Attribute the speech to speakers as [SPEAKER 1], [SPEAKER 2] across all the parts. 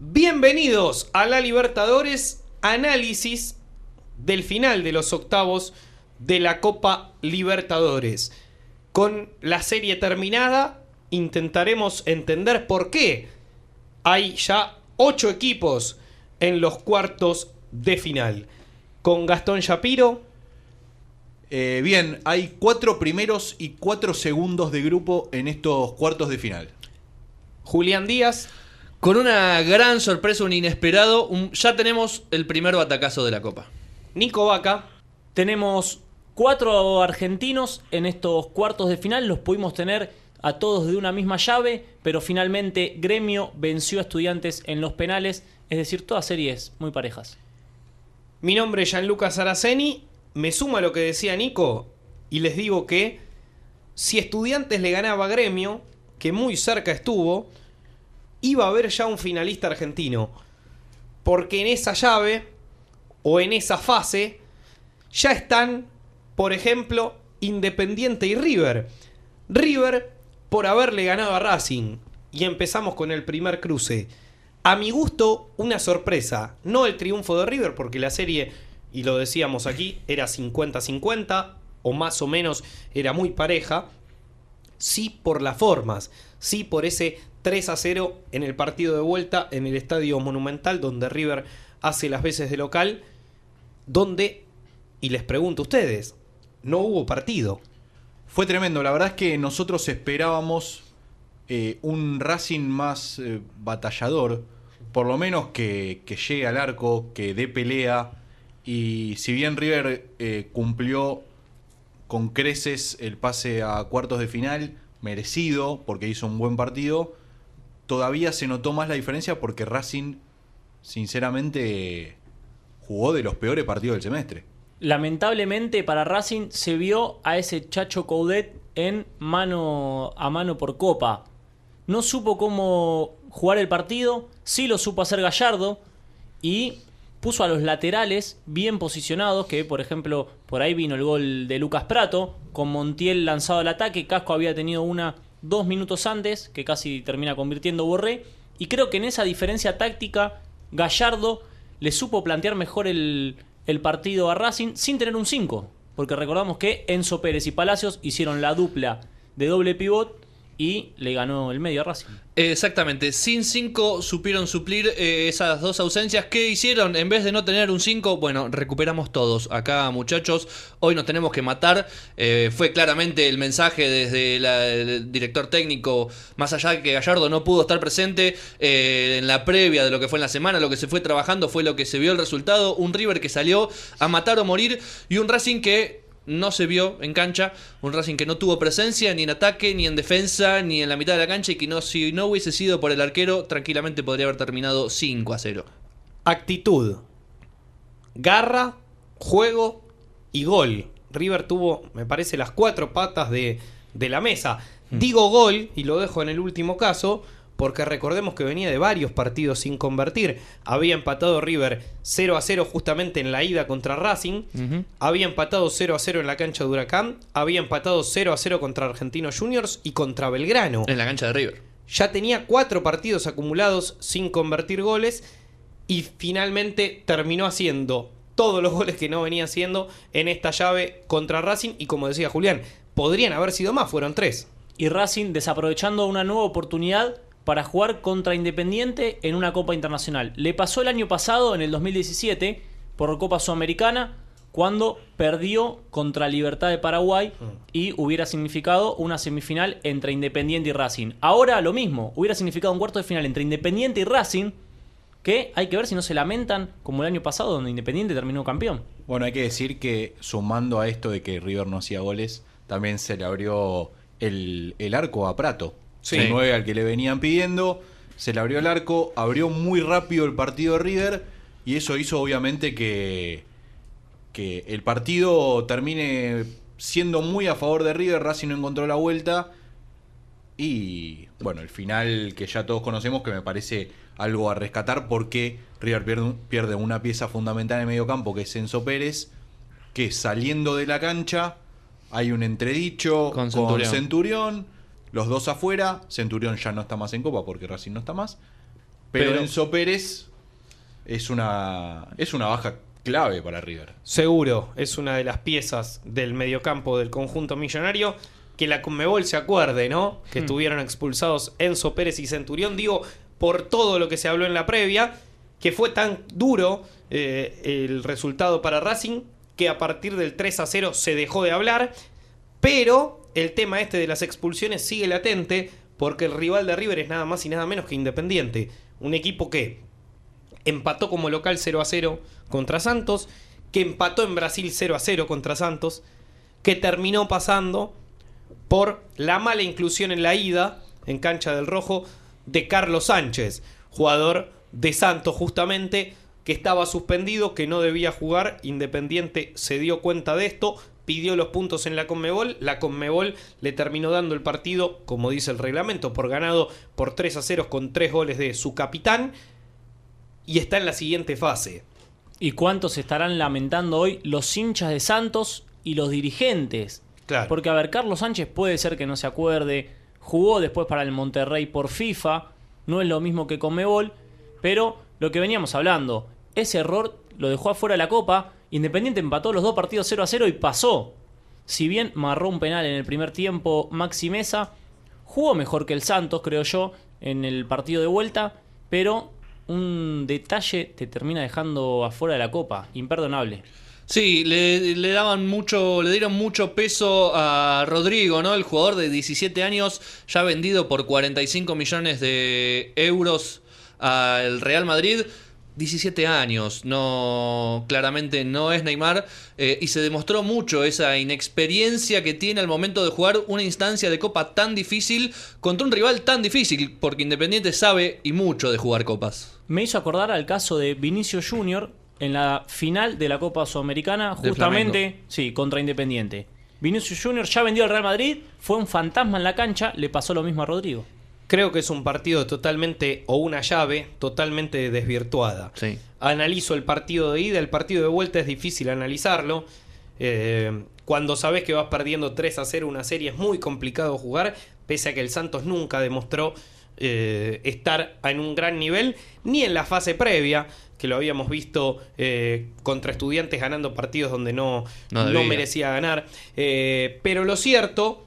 [SPEAKER 1] Bienvenidos a la Libertadores, análisis del final de los octavos de la Copa Libertadores. Con la serie terminada, intentaremos entender por qué hay ya ocho equipos en los cuartos de final. Con Gastón Shapiro,
[SPEAKER 2] Eh, bien, hay cuatro primeros y cuatro segundos de grupo en estos cuartos de final.
[SPEAKER 1] Julián Díaz,
[SPEAKER 3] Con una gran sorpresa, un inesperado, un- ya tenemos el primer batacazo de la Copa.
[SPEAKER 1] Nico Vaca,
[SPEAKER 4] Tenemos cuatro argentinos en estos cuartos de final. Los pudimos tener a todos de una misma llave, pero finalmente Gremio venció a Estudiantes en los penales. Es decir, todas series muy parejas.
[SPEAKER 1] Mi nombre es Gianluca Saraceni. Me sumo a lo que decía Nico y les digo que si Estudiantes le ganaba a Gremio, que muy cerca estuvo, iba a haber ya un finalista argentino. Porque en esa llave o en esa fase ya están, por ejemplo, Independiente y River. River por haberle ganado a Racing. Y empezamos con el primer cruce. A mi gusto, una sorpresa. No el triunfo de River, porque la serie, y lo decíamos aquí, era 50-50, o más o menos era muy pareja. Sí por las formas, sí por ese 3 a 0 en el partido de vuelta en el Estadio Monumental, donde River hace las veces de local, donde, y les pregunto a ustedes, no hubo partido.
[SPEAKER 2] Fue tremendo, la verdad es que nosotros esperábamos eh, un Racing más eh, batallador, por lo menos que, llegue al arco, que dé pelea, y si bien River eh, cumplió con creces el pase a cuartos de final, merecido, porque hizo un buen partido, todavía se notó más la diferencia porque Racing, sinceramente, jugó de los peores partidos del semestre.
[SPEAKER 4] Lamentablemente para Racing se vio a ese Chacho Coudet en mano a mano por copa. No supo cómo jugar el partido, sí lo supo hacer Gallardo y puso a los laterales bien posicionados, que por ejemplo por ahí vino el gol de Lucas Prato, con Montiel lanzado al ataque, Casco había tenido una dos minutos antes, que casi termina convirtiendo Borré, y creo que en esa diferencia táctica Gallardo le supo plantear mejor el, el partido a Racing sin tener un 5. Porque recordamos que Enzo Pérez y Palacios hicieron la dupla de doble pivot y le ganó el medio a Racing.
[SPEAKER 3] Exactamente, sin 5 supieron suplir eh, esas dos ausencias. ¿Qué hicieron? En vez de no tener un 5, bueno, recuperamos todos. Acá, muchachos, hoy nos tenemos que matar. Eh, fue claramente el mensaje desde el director técnico, más allá de que Gallardo no pudo estar presente eh, en la previa de lo que fue en la semana, lo que se fue trabajando fue lo que se vio el resultado. Un River que salió a matar o morir y un Racing que no se vio en cancha, un Racing que no tuvo presencia ni en ataque, ni en defensa, ni en la mitad de la cancha y que no, si no hubiese sido por el arquero, tranquilamente podría haber terminado 5 a 0.
[SPEAKER 1] Actitud, garra, juego y gol. River tuvo, me parece, las cuatro patas de, de la mesa. Digo gol, y lo dejo en el último caso, porque recordemos que venía de varios partidos sin convertir. Había empatado River 0 a 0 justamente en la ida contra Racing. Había empatado 0 a 0 en la cancha de Huracán. Había empatado 0 a 0 contra Argentinos Juniors y contra Belgrano
[SPEAKER 3] En la cancha de River.
[SPEAKER 1] ya tenía cuatro partidos acumulados sin convertir goles y finalmente terminó haciendo todos los goles que no venía haciendo en esta llave contra Racing y como decía Julián, podrían haber sido más, fueron tres.
[SPEAKER 4] Y Racing desaprovechando una nueva oportunidad para jugar contra Independiente en una Copa Internacional. Le pasó el año pasado, en el 2017, por Copa Sudamericana, cuando perdió contra Libertad de Paraguay y hubiera significado una semifinal entre Independiente y Racing. Ahora lo mismo, hubiera significado un cuarto de final entre Independiente y Racing, que hay que ver si no se lamentan como el año pasado, donde Independiente terminó campeón.
[SPEAKER 2] Bueno, hay que decir que sumando a esto de que River no hacía goles, también se le abrió el, el arco a Prato.
[SPEAKER 1] Sí.
[SPEAKER 2] El 9 al que le venían pidiendo, se le abrió el arco, abrió muy rápido el partido de River y eso hizo obviamente que, que el partido termine siendo muy a favor de River, Racing no encontró la vuelta y bueno, el final que ya todos conocemos que me parece algo a rescatar porque River pierde, pierde una pieza fundamental en el medio campo que es Enzo Pérez, que saliendo de la cancha hay un entredicho
[SPEAKER 3] Con
[SPEAKER 2] con
[SPEAKER 3] Centurión.
[SPEAKER 2] Los dos afuera, Centurión ya no está más en Copa porque Racing no está más, Pero,
[SPEAKER 3] Pero-
[SPEAKER 2] Enzo Pérez es una, es una baja clave para River.
[SPEAKER 1] Seguro, es una de las piezas del mediocampo del conjunto millonario. Que la Conmebol se acuerde, ¿no? Que estuvieron expulsados Enzo Pérez y Centurión. Digo, por todo lo que se habló en la previa, que fue tan duro eh, el resultado para Racing, que a partir del 3 a 0 se dejó de hablar. Pero el tema este de las expulsiones sigue latente, porque el rival de River es nada más y nada menos que Independiente. Un equipo que empató como local 0 a 0 contra Santos, que empató en Brasil 0 a 0 contra Santos, que terminó pasando por la mala inclusión en la ida en cancha del Rojo de Carlos Sánchez, jugador de Santos justamente, que estaba suspendido, que no debía jugar, Independiente se dio cuenta de esto, pidió los puntos en la Conmebol, la Conmebol le terminó dando el partido, como dice el reglamento, por ganado por 3 a 0 con 3 goles de su capitán, y está en la siguiente fase.
[SPEAKER 4] ¿Y cuántos estarán lamentando hoy los hinchas de Santos y los dirigentes?
[SPEAKER 1] Claro.
[SPEAKER 4] Porque, a ver, Carlos Sánchez puede ser que no se acuerde, jugó después para el Monterrey por FIFA, no es lo mismo que con Mebol, pero lo que veníamos hablando, ese error lo dejó afuera de la Copa, Independiente empató los dos partidos 0 a 0 y pasó. Si bien marró un penal en el primer tiempo Maxi Mesa, jugó mejor que el Santos, creo yo, en el partido de vuelta, pero un detalle te termina dejando afuera de la Copa, imperdonable.
[SPEAKER 3] Sí, le, le daban mucho, le dieron mucho peso a Rodrigo, ¿no? El jugador de 17 años, ya vendido por 45 millones de euros al Real Madrid. 17 años, no, claramente no es Neymar, eh, y se demostró mucho esa inexperiencia que tiene al momento de jugar una instancia de copa tan difícil contra un rival tan difícil, porque Independiente sabe y mucho de jugar copas.
[SPEAKER 4] Me hizo acordar al caso de Vinicio Junior en la final de la Copa Sudamericana, justamente, sí, contra Independiente. Vinicio Junior ya vendió al Real Madrid, fue un fantasma en la cancha, le pasó lo mismo a Rodrigo.
[SPEAKER 1] Creo que es un partido totalmente, o una llave totalmente desvirtuada.
[SPEAKER 3] Sí.
[SPEAKER 1] Analizo el partido de ida, el partido de vuelta es difícil analizarlo. Eh, cuando sabes que vas perdiendo 3 a 0 una serie es muy complicado jugar, pese a que el Santos nunca demostró eh, estar en un gran nivel, ni en la fase previa, que lo habíamos visto eh, contra estudiantes ganando partidos donde no,
[SPEAKER 3] No
[SPEAKER 1] merecía ganar. Eh, pero lo cierto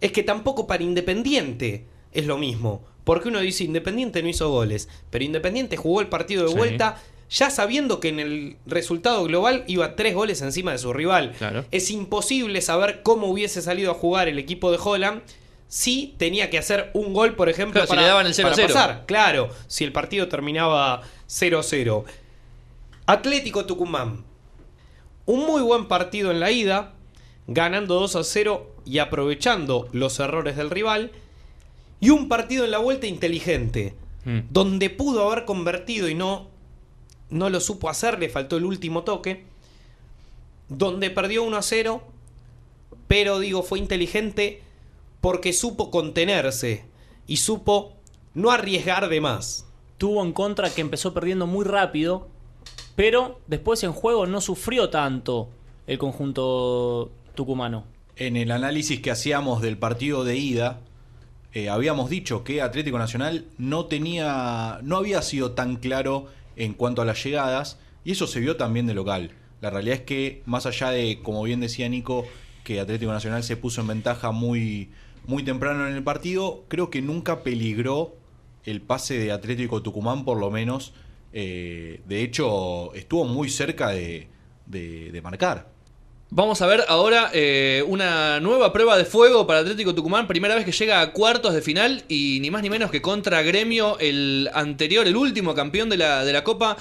[SPEAKER 1] es que tampoco para Independiente es lo mismo. Porque uno dice Independiente no hizo goles, pero Independiente jugó el partido de
[SPEAKER 3] Sí.
[SPEAKER 1] vuelta ya sabiendo que en el resultado global iba tres goles encima de su rival.
[SPEAKER 3] Claro.
[SPEAKER 1] Es imposible saber cómo hubiese salido a jugar el equipo de Holland si tenía que hacer un gol, por ejemplo,
[SPEAKER 3] Claro, si
[SPEAKER 1] para,
[SPEAKER 3] le daban el 0 a
[SPEAKER 1] para
[SPEAKER 3] 0.
[SPEAKER 1] pasar. Claro, si el partido terminaba 0-0. Atlético Tucumán. Un muy buen partido en la ida, ganando 2 a 0 y aprovechando los errores del rival. Y un partido en la vuelta inteligente,
[SPEAKER 3] Mm.
[SPEAKER 1] donde pudo haber convertido y no, no lo supo hacer, le faltó el último toque. Donde perdió 1 a 0, pero digo, fue inteligente porque supo contenerse y supo no arriesgar de más.
[SPEAKER 4] Tuvo en contra que empezó perdiendo muy rápido, pero después en juego no sufrió tanto el conjunto tucumano.
[SPEAKER 2] En el análisis que hacíamos del partido de ida, eh, habíamos dicho que Atlético Nacional no tenía, no había sido tan claro en cuanto a las llegadas, y eso se vio también de local. La realidad es que, más allá de, como bien decía Nico, que Atlético Nacional se puso en ventaja muy, muy temprano en el partido, creo que nunca peligró el pase de Atlético Tucumán, por lo menos. Eh, de hecho, estuvo muy cerca de, de- de marcar.
[SPEAKER 3] Vamos a ver ahora eh, una nueva prueba de fuego para Atlético Tucumán. Primera vez que llega a cuartos de final y ni más ni menos que contra Gremio, el anterior, el último campeón de la, de la Copa.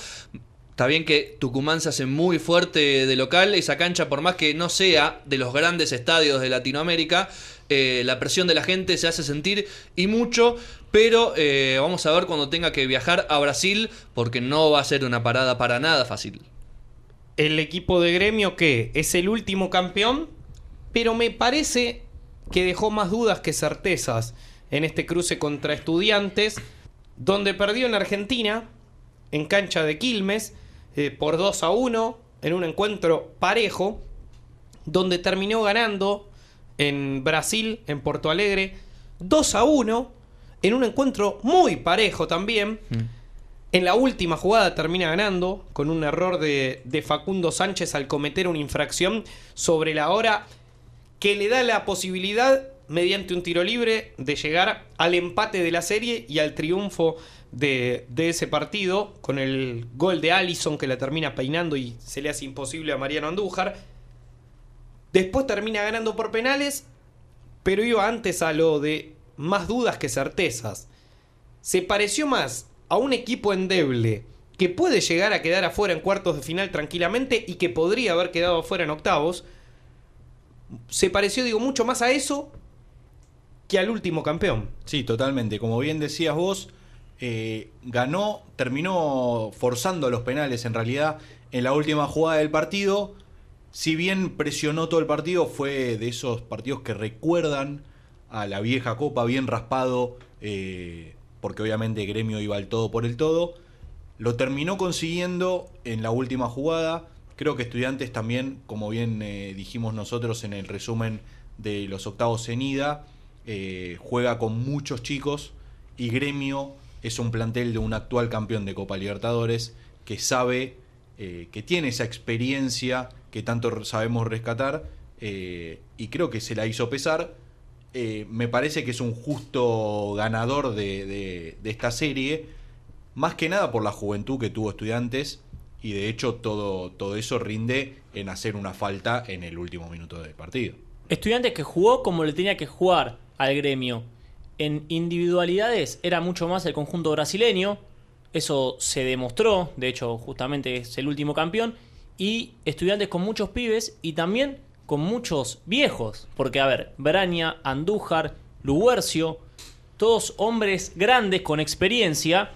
[SPEAKER 3] Está bien que Tucumán se hace muy fuerte de local. Esa cancha, por más que no sea de los grandes estadios de Latinoamérica, eh, la presión de la gente se hace sentir y mucho. Pero eh, vamos a ver cuando tenga que viajar a Brasil, porque no va a ser una parada para nada fácil.
[SPEAKER 1] El equipo de gremio que es el último campeón, pero me parece que dejó más dudas que certezas en este cruce contra estudiantes, donde perdió en Argentina, en cancha de Quilmes, eh, por 2 a 1, en un encuentro parejo, donde terminó ganando en Brasil, en Porto Alegre, 2 a 1, en un encuentro muy parejo también, En la última jugada termina ganando con un error de, de Facundo Sánchez al cometer una infracción sobre la hora que le da la posibilidad, mediante un tiro libre, de llegar al empate de la serie y al triunfo de, de ese partido, con el gol de Allison que la termina peinando y se le hace imposible a Mariano Andújar. Después termina ganando por penales, pero iba antes a lo de más dudas que certezas. Se pareció más a un equipo endeble que puede llegar a quedar afuera en cuartos de final tranquilamente y que podría haber quedado afuera en octavos. Se pareció, digo, mucho más a eso que al último campeón.
[SPEAKER 2] Sí, totalmente. Como bien decías vos, eh, ganó, terminó forzando los penales en realidad en la última jugada del partido. Si bien presionó todo el partido, fue de esos partidos que recuerdan a la vieja copa, bien raspado, eh, porque obviamente Gremio iba al todo por el todo. Lo terminó consiguiendo en la última jugada. Creo que Estudiantes también, como bien eh, dijimos nosotros en el resumen de los octavos en ida, eh, juega con muchos chicos y Gremio es un plantel de un actual campeón de Copa Libertadores que sabe, eh, que tiene esa experiencia que tanto sabemos rescatar y creo que se la hizo pesar. Eh, me parece que es un justo ganador de, de- de esta serie, más que nada por la juventud que tuvo estudiantes y de hecho todo, todo eso rinde en hacer una falta en el último minuto del partido.
[SPEAKER 4] Estudiantes que jugó como le tenía que jugar al gremio. En individualidades era mucho más el conjunto brasileño. Eso se demostró. De hecho, justamente es el último campeón. Y estudiantes con muchos pibes y también con muchos viejos. Porque, a ver, Braña, Andújar, Luguercio. Todos hombres grandes con experiencia.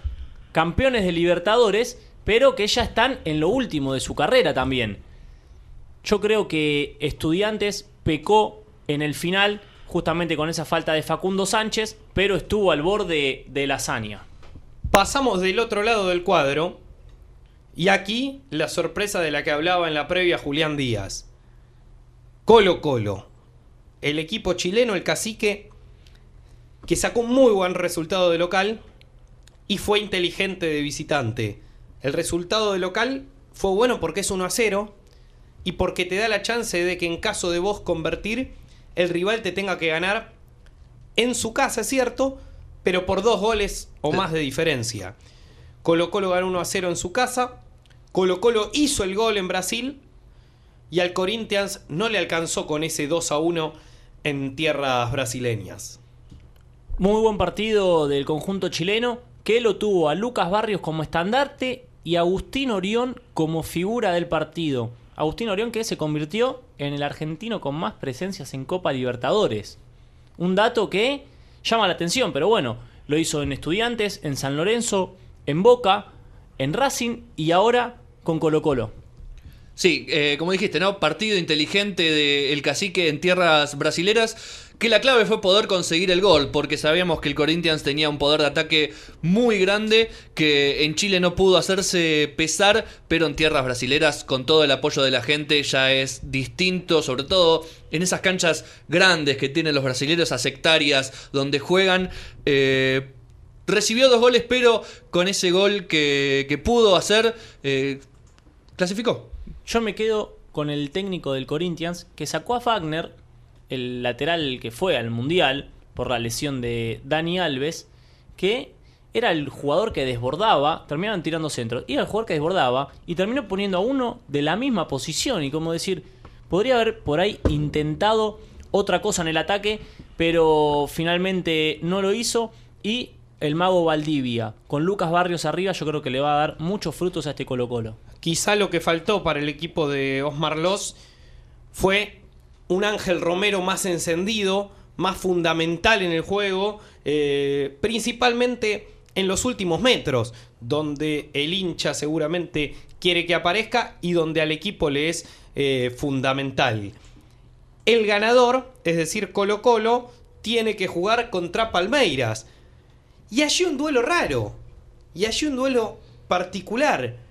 [SPEAKER 4] Campeones de Libertadores. Pero que ya están en lo último de su carrera también. Yo creo que Estudiantes pecó en el final justamente con esa falta de Facundo Sánchez, pero estuvo al borde de la hazaña.
[SPEAKER 1] Pasamos del otro lado del cuadro y aquí la sorpresa de la que hablaba en la previa Julián Díaz. Colo Colo, el equipo chileno, el cacique, que sacó un muy buen resultado de local y fue inteligente de visitante. El resultado de local fue bueno porque es 1 a 0 y porque te da la chance de que en caso de vos convertir, el rival te tenga que ganar en su casa, es cierto, pero por dos goles o más de diferencia. Colo Colo ganó 1 a 0 en su casa. Colo Colo hizo el gol en Brasil. Y al Corinthians no le alcanzó con ese 2 a 1 en tierras brasileñas.
[SPEAKER 4] Muy buen partido del conjunto chileno, que lo tuvo a Lucas Barrios como estandarte y a Agustín Orión como figura del partido. Agustín Orión que se convirtió en el argentino con más presencias en Copa Libertadores. Un dato que llama la atención, pero bueno, lo hizo en Estudiantes, en San Lorenzo, en Boca, en Racing y ahora con Colo Colo.
[SPEAKER 3] Sí, eh, como dijiste, ¿no? Partido inteligente del cacique en tierras brasileras. Que la clave fue poder conseguir el gol, porque sabíamos que el Corinthians tenía un poder de ataque muy grande, que en Chile no pudo hacerse pesar, pero en tierras brasileras, con todo el apoyo de la gente, ya es distinto, sobre todo en esas canchas grandes que tienen los brasileños, a sectarias, donde juegan. eh, recibió dos goles, pero con ese gol que, que pudo hacer, eh, clasificó.
[SPEAKER 4] Yo me quedo con el técnico del Corinthians que sacó a Wagner, el lateral que fue al Mundial por la lesión de Dani Alves, que era el jugador que desbordaba, terminaban tirando centros, era el jugador que desbordaba y terminó poniendo a uno de la misma posición. Y como decir, podría haber por ahí intentado otra cosa en el ataque, pero finalmente no lo hizo. Y el mago Valdivia con Lucas Barrios arriba yo creo que le va a dar muchos frutos a este Colo Colo.
[SPEAKER 1] Quizá lo que faltó para el equipo de Osmar Loz fue un Ángel Romero más encendido, más fundamental en el juego, eh, principalmente en los últimos metros, donde el hincha seguramente quiere que aparezca y donde al equipo le es eh, fundamental. El ganador, es decir, Colo Colo, tiene que jugar contra Palmeiras. Y allí un duelo raro. Y allí un duelo particular.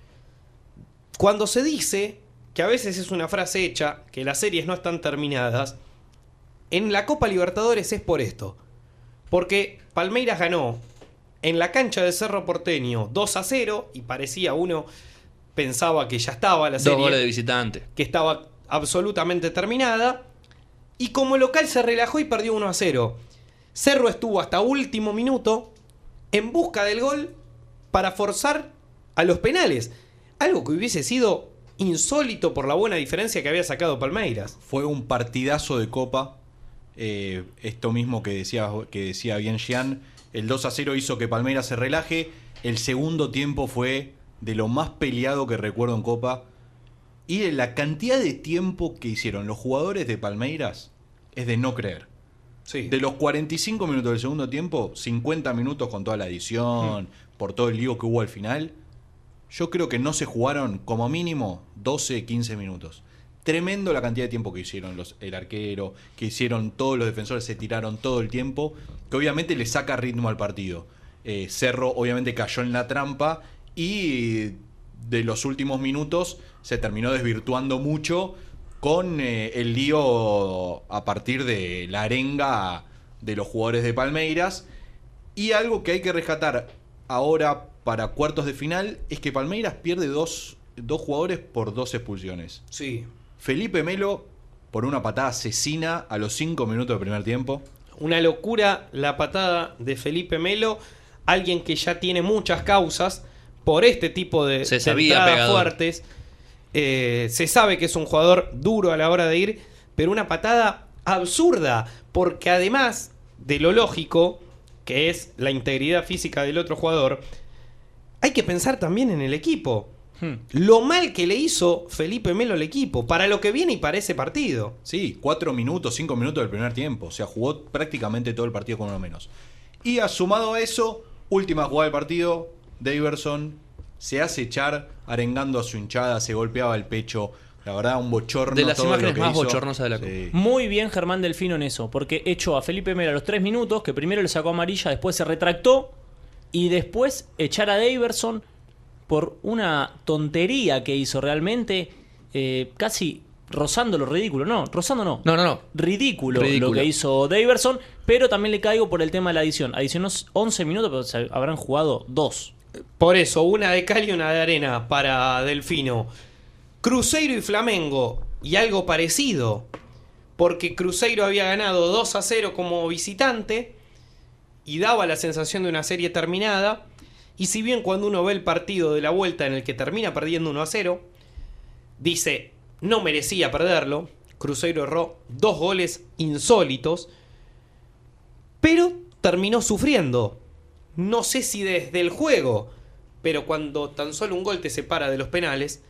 [SPEAKER 1] Cuando se dice, que a veces es una frase hecha, que las series no están terminadas, en la Copa Libertadores es por esto. Porque Palmeiras ganó en la cancha de Cerro Porteño 2 a 0 y parecía uno pensaba que ya estaba la
[SPEAKER 3] Dos
[SPEAKER 1] serie,
[SPEAKER 3] goles de visitante.
[SPEAKER 1] que estaba absolutamente terminada y como local se relajó y perdió 1 a 0. Cerro estuvo hasta último minuto en busca del gol para forzar a los penales, algo que hubiese sido insólito por la buena diferencia que había sacado Palmeiras.
[SPEAKER 2] Fue un partidazo de Copa. Eh, esto mismo que decía, que decía bien Jean. El 2 a 0 hizo que Palmeiras se relaje. El segundo tiempo fue de lo más peleado que recuerdo en Copa. Y la cantidad de tiempo que hicieron los jugadores de Palmeiras es de no creer.
[SPEAKER 1] Sí.
[SPEAKER 2] De los 45 minutos del segundo tiempo, 50 minutos con toda la edición, por todo el lío que hubo al final, yo creo que no se jugaron como mínimo 12, 15 minutos. Tremendo la cantidad de tiempo que hicieron los, el arquero, que hicieron todos los defensores, se tiraron todo el tiempo, que obviamente le saca ritmo al partido. Eh, Cerro obviamente cayó en la trampa y de los últimos minutos se terminó desvirtuando mucho con eh, el lío a partir de la arenga de los jugadores de Palmeiras. Y algo que hay que rescatar ahora para cuartos de final es que Palmeiras pierde dos, dos jugadores por dos expulsiones.
[SPEAKER 1] Sí.
[SPEAKER 2] Felipe Melo por una patada asesina a los 5 minutos del primer tiempo.
[SPEAKER 1] Una locura la patada de Felipe Melo, alguien que ya tiene muchas causas por este tipo de,
[SPEAKER 3] Se sabía
[SPEAKER 1] fuertes. Eh, se sabe que es un jugador duro a la hora de ir, pero una patada absurda, porque además de lo lógico, que es la integridad física del otro jugador, hay que pensar también en el equipo.
[SPEAKER 4] Hmm.
[SPEAKER 1] Lo mal que le hizo Felipe Melo al equipo, para lo que viene y para ese partido.
[SPEAKER 2] Sí, 4 minutos, 5 minutos del primer tiempo. O sea, jugó prácticamente todo el partido con uno menos. Y a- sumado a eso, última jugada del partido, Daverson se hace echar arengando a su hinchada, se golpeaba el pecho. La verdad, un bochorno.
[SPEAKER 3] De las
[SPEAKER 2] todo lo
[SPEAKER 3] imágenes
[SPEAKER 2] que
[SPEAKER 3] más
[SPEAKER 2] hizo.
[SPEAKER 3] bochornosas de la Copa.
[SPEAKER 2] Sí.
[SPEAKER 4] Muy bien Germán Delfino en eso, porque echó a Felipe Melo a los 3 minutos, que primero le sacó amarilla, después se retractó, y después echar a Daverson por una tontería que hizo realmente, eh, casi rozando lo ridículo. No, rozando no.
[SPEAKER 3] No, no, no.
[SPEAKER 4] Ridículo,
[SPEAKER 3] Ridículo.
[SPEAKER 4] lo que hizo Daverson, pero también le caigo por el tema de la adición. Adicionó 11 minutos, pero se habrán jugado 2.
[SPEAKER 1] Por eso, una de cal y una de arena para Delfino. Cruzeiro y Flamengo. Y algo parecido. Porque Cruzeiro había ganado 2 a 0 como visitante. Y daba la sensación de una serie terminada. Y si bien cuando uno ve el partido de la vuelta en el que termina perdiendo 1 a 0, dice, no merecía perderlo. Cruzeiro erró dos goles insólitos. Pero terminó sufriendo. No sé si desde el juego, pero cuando tan solo un gol te separa de los penales,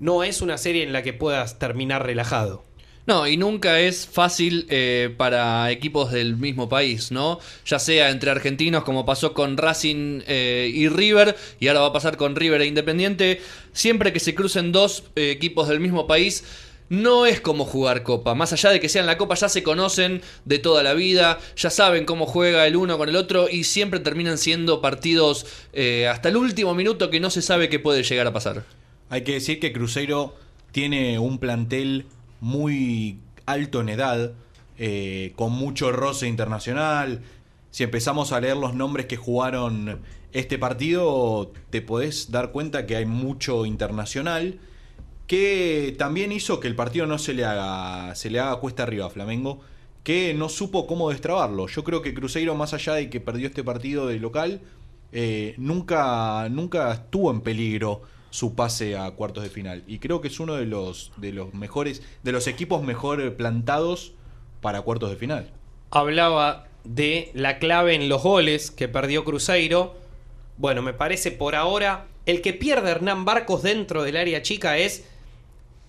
[SPEAKER 1] no es una serie en la que puedas terminar relajado.
[SPEAKER 3] No, y nunca es fácil eh, para equipos del mismo país, ¿no? Ya sea entre argentinos, como pasó con Racing eh, y River, y ahora va a pasar con River e Independiente. Siempre que se crucen dos eh, equipos del mismo país, no es como jugar Copa. Más allá de que sean la Copa, ya se conocen de toda la vida, ya saben cómo juega el uno con el otro, y siempre terminan siendo partidos hasta el último minuto que no se sabe qué puede llegar a pasar.
[SPEAKER 2] Hay que decir que Cruzeiro tiene un plantel muy alto en edad, eh, con mucho roce internacional. Si empezamos a leer los nombres que jugaron este partido, te podés dar cuenta que hay mucho internacional, que también hizo que el partido no se le haga, se le haga cuesta arriba a Flamengo, que no supo cómo destrabarlo. Yo creo que Cruzeiro, más allá de que perdió este partido de local, eh, nunca, nunca estuvo en peligro su pase a cuartos de final. Y creo que es uno de los, de los mejores, de los equipos mejor plantados para cuartos de final.
[SPEAKER 1] Hablaba de la clave en los goles que perdió Cruzeiro. Bueno, me parece por ahora el que pierde Hernán Barcos dentro del área chica es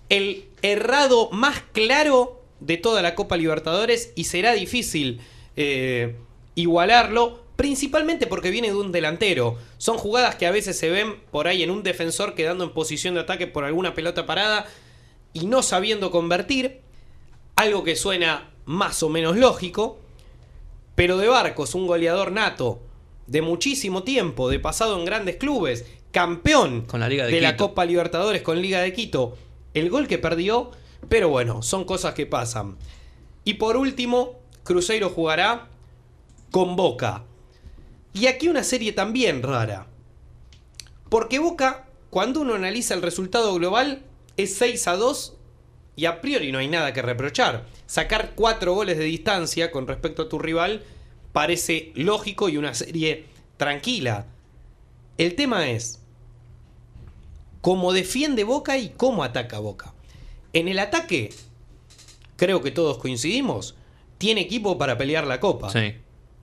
[SPEAKER 1] el errado más claro de toda la Copa Libertadores y será difícil eh, igualarlo, principalmente porque viene de un delantero. Son jugadas que a veces se ven por ahí en un defensor quedando en posición de ataque por alguna pelota parada y no sabiendo convertir, algo que suena más o menos lógico, pero de Barcos, un goleador nato, de muchísimo tiempo, de pasado en grandes clubes, campeón
[SPEAKER 3] Con la Liga de
[SPEAKER 1] la
[SPEAKER 3] Quito.
[SPEAKER 1] Copa Libertadores con Liga de Quito, el gol que perdió, pero bueno, son cosas que pasan. Y por último, Cruzeiro jugará con Boca. Y aquí una serie también rara. Porque Boca, cuando uno analiza el resultado global, es 6 a 2 y a priori no hay nada que reprochar. Sacar 4 goles de distancia con respecto a tu rival parece lógico y una serie tranquila. El tema es cómo defiende Boca y cómo ataca Boca. En el ataque, creo que todos coincidimos, tiene equipo para pelear la copa.
[SPEAKER 3] Sí.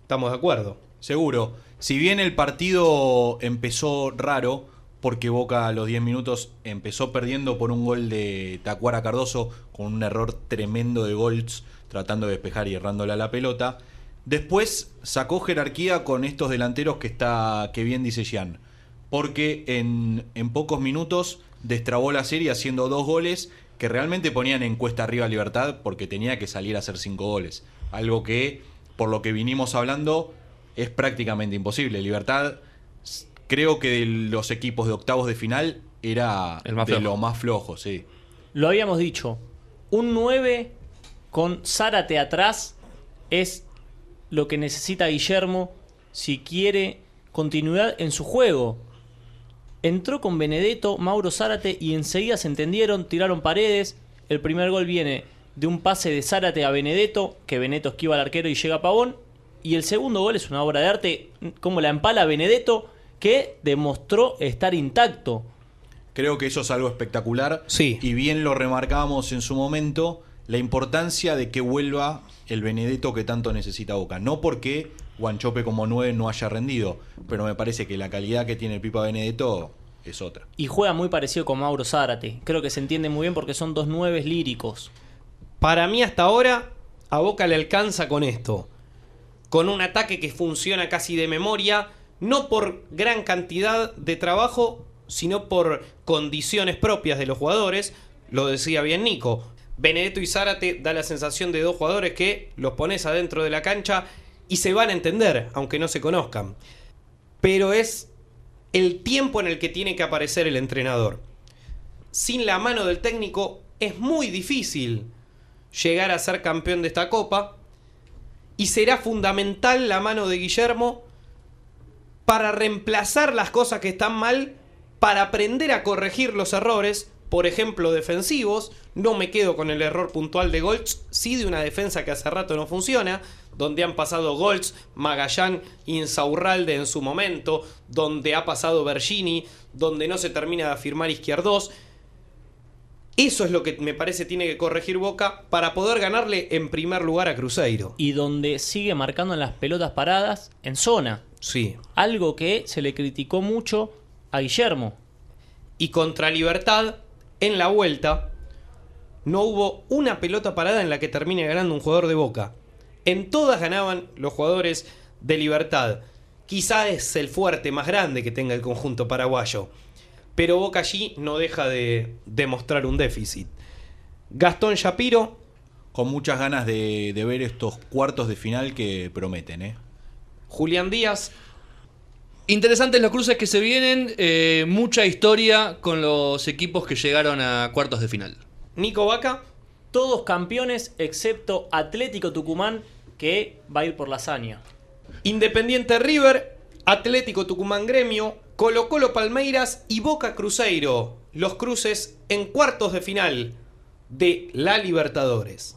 [SPEAKER 1] ¿Estamos de acuerdo?
[SPEAKER 2] Seguro. Si bien el partido empezó raro, porque Boca a los 10 minutos empezó perdiendo por un gol de Tacuara Cardoso, con un error tremendo de Golds, tratando de despejar y errándole a la pelota. Después sacó jerarquía con estos delanteros que está que bien dice Jean. Porque en, en pocos minutos destrabó la serie haciendo dos goles que realmente ponían en cuesta arriba a Libertad porque tenía que salir a hacer cinco goles. Algo que, por lo que vinimos hablando, es prácticamente imposible. Libertad, creo que de los equipos de octavos de final era
[SPEAKER 3] El más
[SPEAKER 2] de
[SPEAKER 3] flojo.
[SPEAKER 2] lo más flojo, sí.
[SPEAKER 4] Lo habíamos dicho. Un 9 con Zárate atrás es lo que necesita Guillermo si quiere continuidad en su juego. Entró con Benedetto, Mauro Zárate y enseguida se entendieron, tiraron paredes. El primer gol viene de un pase de Zárate a Benedetto, que Benedetto esquiva al arquero y llega a Pavón. Y el segundo gol es una obra de arte, como la empala Benedetto, que demostró estar intacto.
[SPEAKER 2] Creo que eso es algo espectacular.
[SPEAKER 1] Sí.
[SPEAKER 2] Y bien lo remarcábamos en su momento, la importancia de que vuelva el Benedetto que tanto necesita Boca. No porque Guanchope como 9 no haya rendido, pero me parece que la calidad que tiene el Pipa Benedetto es otra.
[SPEAKER 4] Y juega muy parecido con Mauro Zárate. Creo que se entiende muy bien porque son dos nueves líricos.
[SPEAKER 1] Para mí hasta ahora, a Boca le alcanza con esto. Con un ataque que funciona casi de memoria, no por gran cantidad de trabajo, sino por condiciones propias de los jugadores. Lo decía bien Nico. Benedetto y Zárate da la sensación de dos jugadores que los pones adentro de la cancha y se van a entender, aunque no se conozcan. Pero es el tiempo en el que tiene que aparecer el entrenador. Sin la mano del técnico es muy difícil llegar a ser campeón de esta copa. Y será fundamental la mano de Guillermo para reemplazar las cosas que están mal, para aprender a corregir los errores, por ejemplo, defensivos. No me quedo con el error puntual de Golds, sí de una defensa que hace rato no funciona, donde han pasado Golds, Magallán, Insaurralde en su momento, donde ha pasado Bergini, donde no se termina de afirmar Izquierdos. Eso es lo que me parece tiene que corregir Boca para poder ganarle en primer lugar a Cruzeiro.
[SPEAKER 4] Y donde sigue marcando en las pelotas paradas en zona.
[SPEAKER 1] Sí.
[SPEAKER 4] Algo que se le criticó mucho a Guillermo.
[SPEAKER 1] Y contra Libertad, en la vuelta, no hubo una pelota parada en la que termine ganando un jugador de Boca. En todas ganaban los jugadores de Libertad. Quizá es el fuerte más grande que tenga el conjunto paraguayo. Pero Boca allí no deja de demostrar un déficit. Gastón Shapiro,
[SPEAKER 2] Con muchas ganas de, de ver estos cuartos de final que prometen, ¿eh?
[SPEAKER 1] Julián Díaz,
[SPEAKER 3] Interesantes los cruces que se vienen, eh, mucha historia con los equipos que llegaron a cuartos de final.
[SPEAKER 1] Nico Vaca,
[SPEAKER 4] Todos campeones excepto Atlético Tucumán que va a ir por la hazaña.
[SPEAKER 1] Independiente River, Atlético Tucumán Gremio, Colo Colo Palmeiras y Boca Cruzeiro. Los cruces en cuartos de final de la Libertadores.